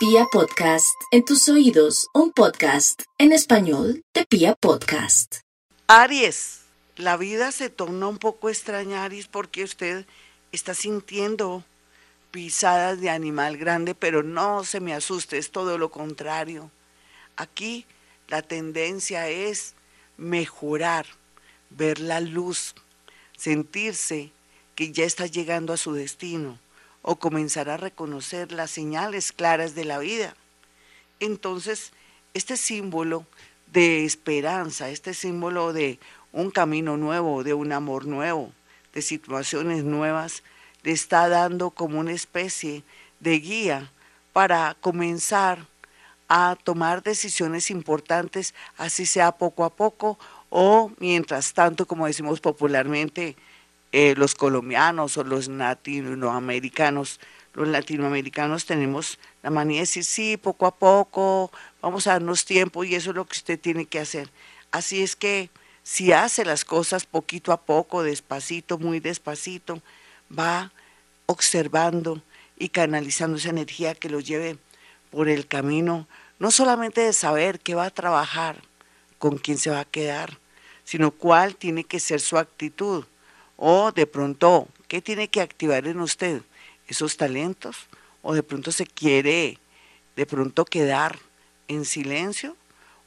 Pia Podcast, en tus oídos, un podcast en español de Pia Podcast. Aries, la vida se torna un poco extraña, Aries, porque usted está sintiendo pisadas de animal grande, pero no se me asuste, es todo lo contrario. Aquí la tendencia es mejorar, ver la luz, sentirse que ya está llegando a su destino o comenzar a reconocer las señales claras de la vida. Entonces, este símbolo de esperanza, este símbolo de un camino nuevo, de un amor nuevo, de situaciones nuevas, le está dando como una especie de guía para comenzar a tomar decisiones importantes, así sea poco a poco o mientras tanto, como decimos popularmente, eh, los colombianos o los latinoamericanos. Los latinoamericanos tenemos la manía de decir, sí, poco a poco, vamos a darnos tiempo y eso es lo que usted tiene que hacer. Así es que si hace las cosas poquito a poco, despacito, muy despacito, va observando y canalizando esa energía que lo lleve por el camino, no solamente de saber qué va a trabajar, con quién se va a quedar, sino cuál tiene que ser su actitud o de pronto, ¿qué tiene que activar en usted? ¿Esos talentos? ¿O de pronto se quiere de pronto quedar en silencio?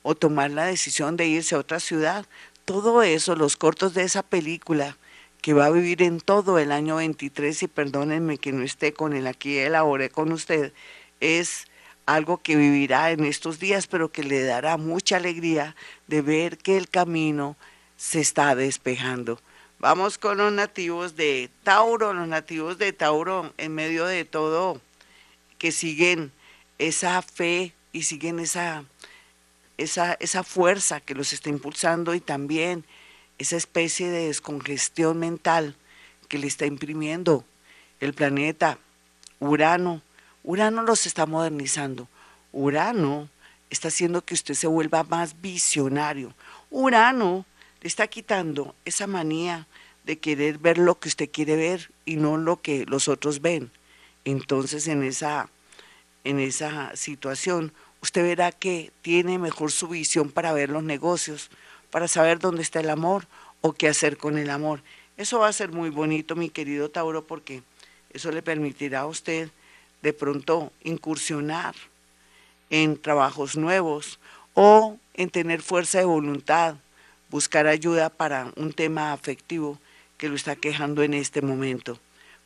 ¿O tomar la decisión de irse a otra ciudad? Todo eso, los cortos de esa película que va a vivir en todo el año 23, y perdónenme que no esté con él aquí, elaboré con usted, es algo que vivirá en estos días, pero que le dará mucha alegría de ver que el camino se está despejando. Vamos con los nativos de Tauro, los nativos de Tauro en medio de todo, que siguen esa fe y siguen esa, esa, esa fuerza que los está impulsando y también esa especie de descongestión mental que le está imprimiendo el planeta Urano. Urano los está modernizando. Urano está haciendo que usted se vuelva más visionario. Urano le está quitando esa manía de querer ver lo que usted quiere ver y no lo que los otros ven. Entonces en esa, en esa situación usted verá que tiene mejor su visión para ver los negocios, para saber dónde está el amor o qué hacer con el amor. Eso va a ser muy bonito, mi querido Tauro, porque eso le permitirá a usted de pronto incursionar en trabajos nuevos o en tener fuerza de voluntad, buscar ayuda para un tema afectivo que lo está quejando en este momento.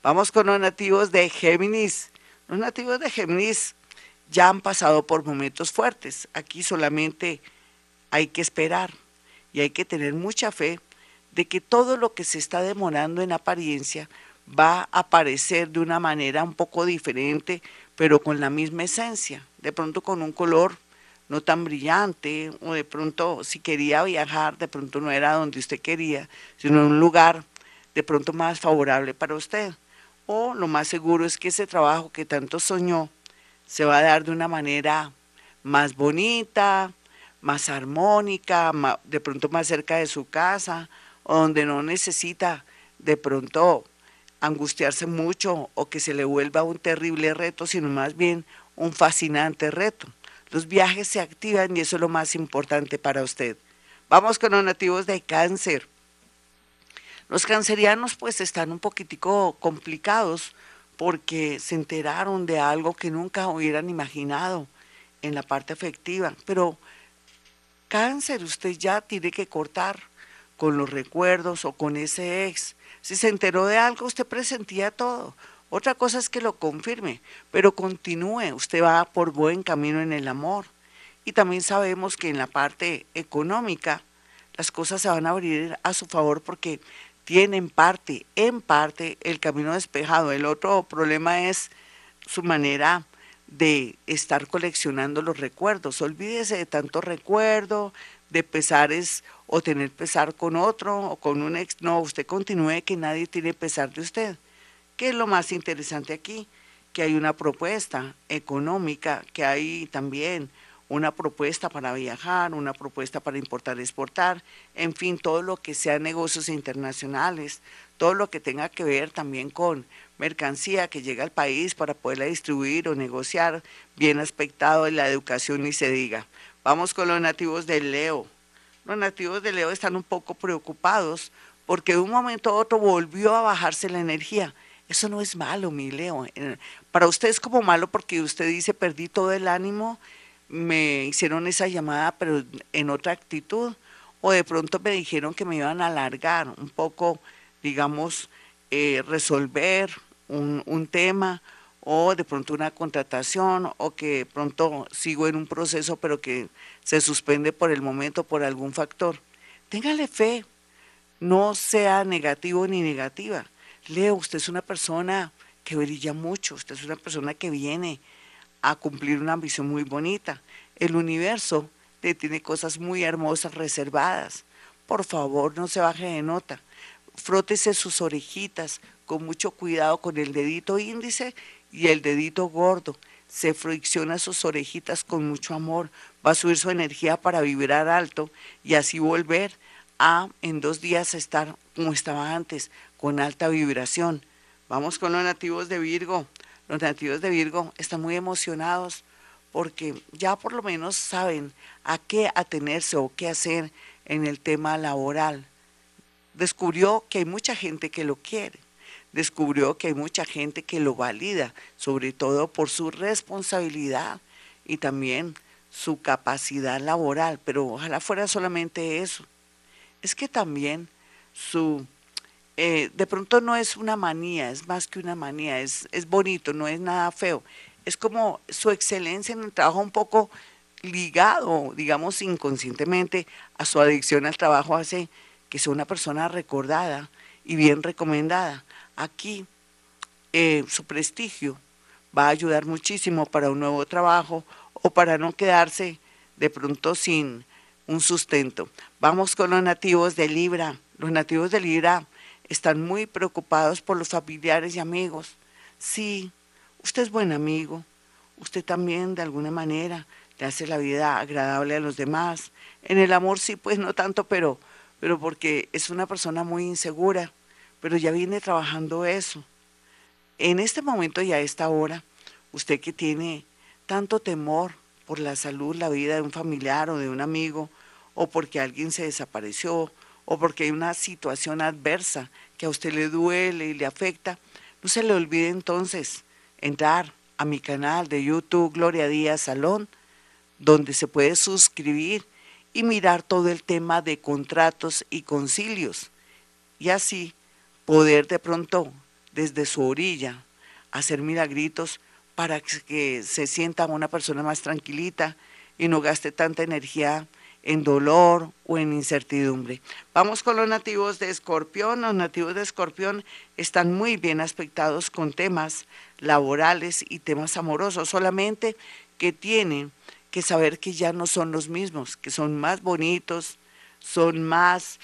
Vamos con los nativos de Géminis. Los nativos de Géminis ya han pasado por momentos fuertes. Aquí solamente hay que esperar y hay que tener mucha fe de que todo lo que se está demorando en apariencia va a aparecer de una manera un poco diferente, pero con la misma esencia, de pronto con un color no tan brillante, o de pronto si quería viajar, de pronto no era donde usted quería, sino en un lugar de pronto más favorable para usted. O lo más seguro es que ese trabajo que tanto soñó se va a dar de una manera más bonita, más armónica, de pronto más cerca de su casa, o donde no necesita de pronto angustiarse mucho o que se le vuelva un terrible reto, sino más bien un fascinante reto. Los viajes se activan y eso es lo más importante para usted. Vamos con los nativos de cáncer. Los cancerianos pues están un poquitico complicados porque se enteraron de algo que nunca hubieran imaginado en la parte afectiva. Pero cáncer, usted ya tiene que cortar con los recuerdos o con ese ex. Si se enteró de algo, usted presentía todo. Otra cosa es que lo confirme, pero continúe, usted va por buen camino en el amor. Y también sabemos que en la parte económica las cosas se van a abrir a su favor porque tiene en parte, en parte, el camino despejado. El otro problema es su manera de estar coleccionando los recuerdos. Olvídese de tanto recuerdo, de pesares o tener pesar con otro o con un ex. No, usted continúe que nadie tiene pesar de usted. ¿Qué es lo más interesante aquí? Que hay una propuesta económica, que hay también una propuesta para viajar, una propuesta para importar, exportar, en fin, todo lo que sea negocios internacionales, todo lo que tenga que ver también con mercancía que llega al país para poderla distribuir o negociar, bien aspectado en la educación y se diga. Vamos con los nativos de Leo. Los nativos de Leo están un poco preocupados porque de un momento a otro volvió a bajarse la energía. Eso no es malo, mi Leo. Eh, para usted es como malo porque usted dice, perdí todo el ánimo, me hicieron esa llamada, pero en otra actitud. O de pronto me dijeron que me iban a alargar un poco, digamos, eh, resolver un, un tema o de pronto una contratación o que de pronto sigo en un proceso pero que se suspende por el momento por algún factor. Téngale fe, no sea negativo ni negativa. Leo, usted es una persona que brilla mucho, usted es una persona que viene a cumplir una ambición muy bonita. El universo le tiene cosas muy hermosas reservadas. Por favor, no se baje de nota. Frótese sus orejitas con mucho cuidado con el dedito índice y el dedito gordo. Se fricciona sus orejitas con mucho amor. Va a subir su energía para vibrar alto y así volver a en dos días estar como estaba antes, con alta vibración. Vamos con los nativos de Virgo. Los nativos de Virgo están muy emocionados porque ya por lo menos saben a qué atenerse o qué hacer en el tema laboral. Descubrió que hay mucha gente que lo quiere, descubrió que hay mucha gente que lo valida, sobre todo por su responsabilidad y también su capacidad laboral, pero ojalá fuera solamente eso es que también su, eh, de pronto no es una manía, es más que una manía, es, es bonito, no es nada feo. Es como su excelencia en el trabajo un poco ligado, digamos, inconscientemente a su adicción al trabajo hace que sea una persona recordada y bien recomendada. Aquí eh, su prestigio va a ayudar muchísimo para un nuevo trabajo o para no quedarse de pronto sin un sustento. Vamos con los nativos de Libra. Los nativos de Libra están muy preocupados por los familiares y amigos. Sí, usted es buen amigo. Usted también de alguna manera le hace la vida agradable a los demás. En el amor sí, pues no tanto, pero, pero porque es una persona muy insegura, pero ya viene trabajando eso. En este momento y a esta hora, usted que tiene tanto temor por la salud, la vida de un familiar o de un amigo, o porque alguien se desapareció, o porque hay una situación adversa que a usted le duele y le afecta, no se le olvide entonces entrar a mi canal de YouTube Gloria Díaz Salón, donde se puede suscribir y mirar todo el tema de contratos y concilios, y así poder de pronto desde su orilla hacer milagritos para que se sienta una persona más tranquilita y no gaste tanta energía en dolor o en incertidumbre. Vamos con los nativos de Escorpión. Los nativos de Escorpión están muy bien aspectados con temas laborales y temas amorosos, solamente que tienen que saber que ya no son los mismos, que son más bonitos, son más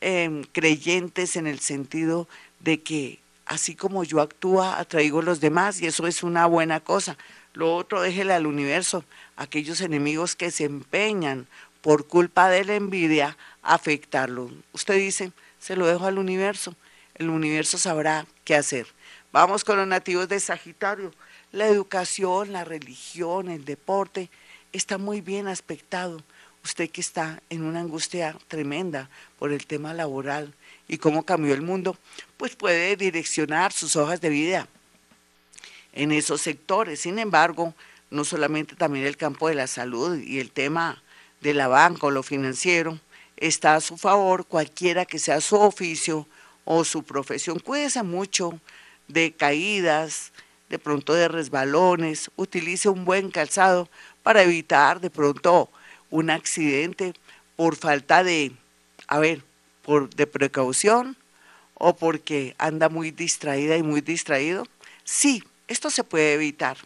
em, creyentes en el sentido de que así como yo actúa, atraigo a los demás y eso es una buena cosa. Lo otro, déjele al universo, aquellos enemigos que se empeñan por culpa de la envidia afectarlo. Usted dice, se lo dejo al universo, el universo sabrá qué hacer. Vamos con los nativos de Sagitario. La educación, la religión, el deporte está muy bien aspectado. Usted que está en una angustia tremenda por el tema laboral y cómo cambió el mundo, pues puede direccionar sus hojas de vida en esos sectores. Sin embargo, no solamente también el campo de la salud y el tema de la banca o lo financiero está a su favor, cualquiera que sea su oficio o su profesión. Cuídese mucho de caídas, de pronto de resbalones, utilice un buen calzado para evitar de pronto un accidente por falta de, a ver, por de precaución o porque anda muy distraída y muy distraído. Sí, esto se puede evitar.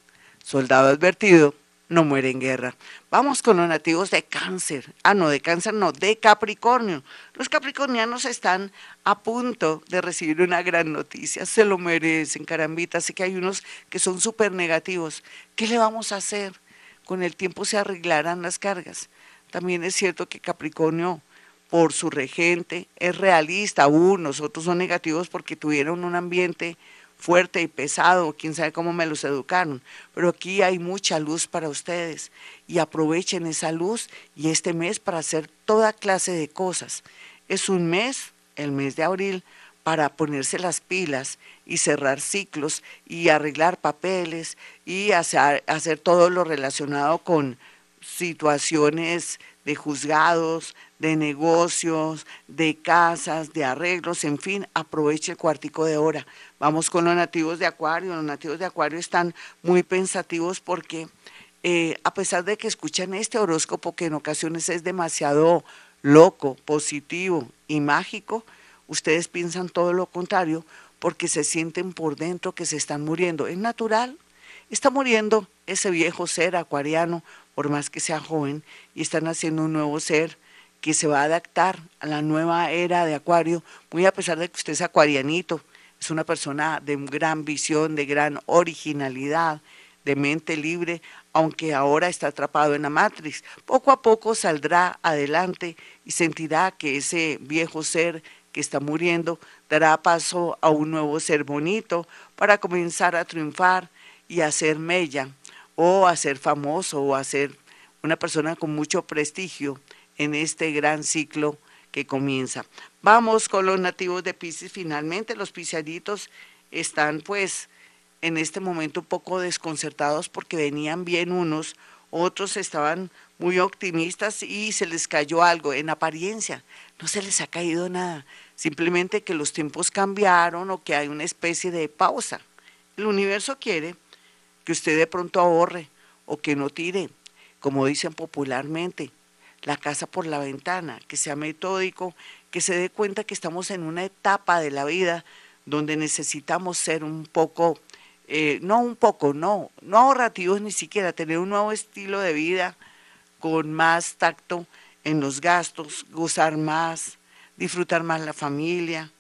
Soldado advertido, no muere en guerra. Vamos con los nativos de cáncer. Ah, no, de cáncer no, de Capricornio. Los capricornianos están a punto de recibir una gran noticia. Se lo merecen, carambita. Sé que hay unos que son súper negativos. ¿Qué le vamos a hacer? con el tiempo se arreglarán las cargas. También es cierto que Capricornio, por su regente, es realista, unos, otros son negativos porque tuvieron un ambiente fuerte y pesado, quién sabe cómo me los educaron, pero aquí hay mucha luz para ustedes y aprovechen esa luz y este mes para hacer toda clase de cosas. Es un mes, el mes de abril, para ponerse las pilas y cerrar ciclos y arreglar papeles y hacer, hacer todo lo relacionado con situaciones de juzgados, de negocios, de casas, de arreglos, en fin, aproveche el cuartico de hora. Vamos con los nativos de Acuario. Los nativos de Acuario están muy pensativos porque eh, a pesar de que escuchan este horóscopo que en ocasiones es demasiado loco, positivo y mágico, ustedes piensan todo lo contrario porque se sienten por dentro que se están muriendo. Es natural, está muriendo ese viejo ser acuariano, por más que sea joven, y están haciendo un nuevo ser que se va a adaptar a la nueva era de Acuario, muy a pesar de que usted es acuarianito, es una persona de gran visión, de gran originalidad, de mente libre, aunque ahora está atrapado en la matriz. Poco a poco saldrá adelante y sentirá que ese viejo ser que está muriendo dará paso a un nuevo ser bonito para comenzar a triunfar y a ser mella o a ser famoso o a ser una persona con mucho prestigio en este gran ciclo que comienza. Vamos con los nativos de Pisces. Finalmente los piscianitos están pues en este momento un poco desconcertados porque venían bien unos, otros estaban muy optimistas y se les cayó algo en apariencia. No se les ha caído nada, simplemente que los tiempos cambiaron o que hay una especie de pausa. El universo quiere que usted de pronto ahorre o que no tire, como dicen popularmente, la casa por la ventana, que sea metódico, que se dé cuenta que estamos en una etapa de la vida donde necesitamos ser un poco, eh, no un poco, no, no ahorrativos ni siquiera, tener un nuevo estilo de vida con más tacto en los gastos, gozar más, disfrutar más la familia,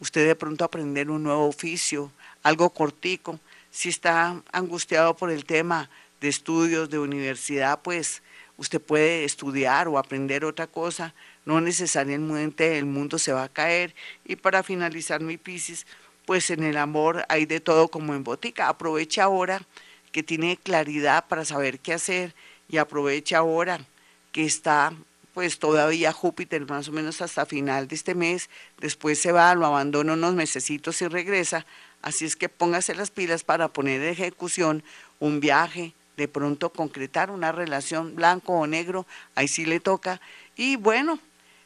usted de pronto aprender un nuevo oficio, algo cortico. Si está angustiado por el tema de estudios, de universidad, pues usted puede estudiar o aprender otra cosa, no necesariamente el mundo se va a caer. Y para finalizar mi Piscis, pues en el amor hay de todo como en botica. Aprovecha ahora que tiene claridad para saber qué hacer y aprovecha ahora que está pues todavía Júpiter más o menos hasta final de este mes, después se va, lo abandona unos mesecitos y regresa, así es que póngase las pilas para poner en ejecución un viaje, de pronto concretar una relación blanco o negro, ahí sí le toca. Y bueno,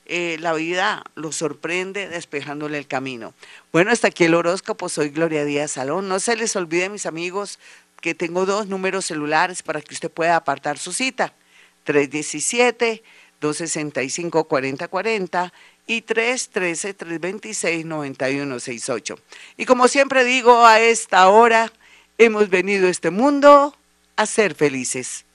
eh, la vida lo sorprende despejándole el camino. Bueno, hasta aquí el horóscopo, soy Gloria Díaz Salón. No se les olvide, mis amigos, que tengo dos números celulares para que usted pueda apartar su cita. 317-265-4040 y 313-326-9168. Y como siempre digo, a esta hora hemos venido a este mundo a ser felices.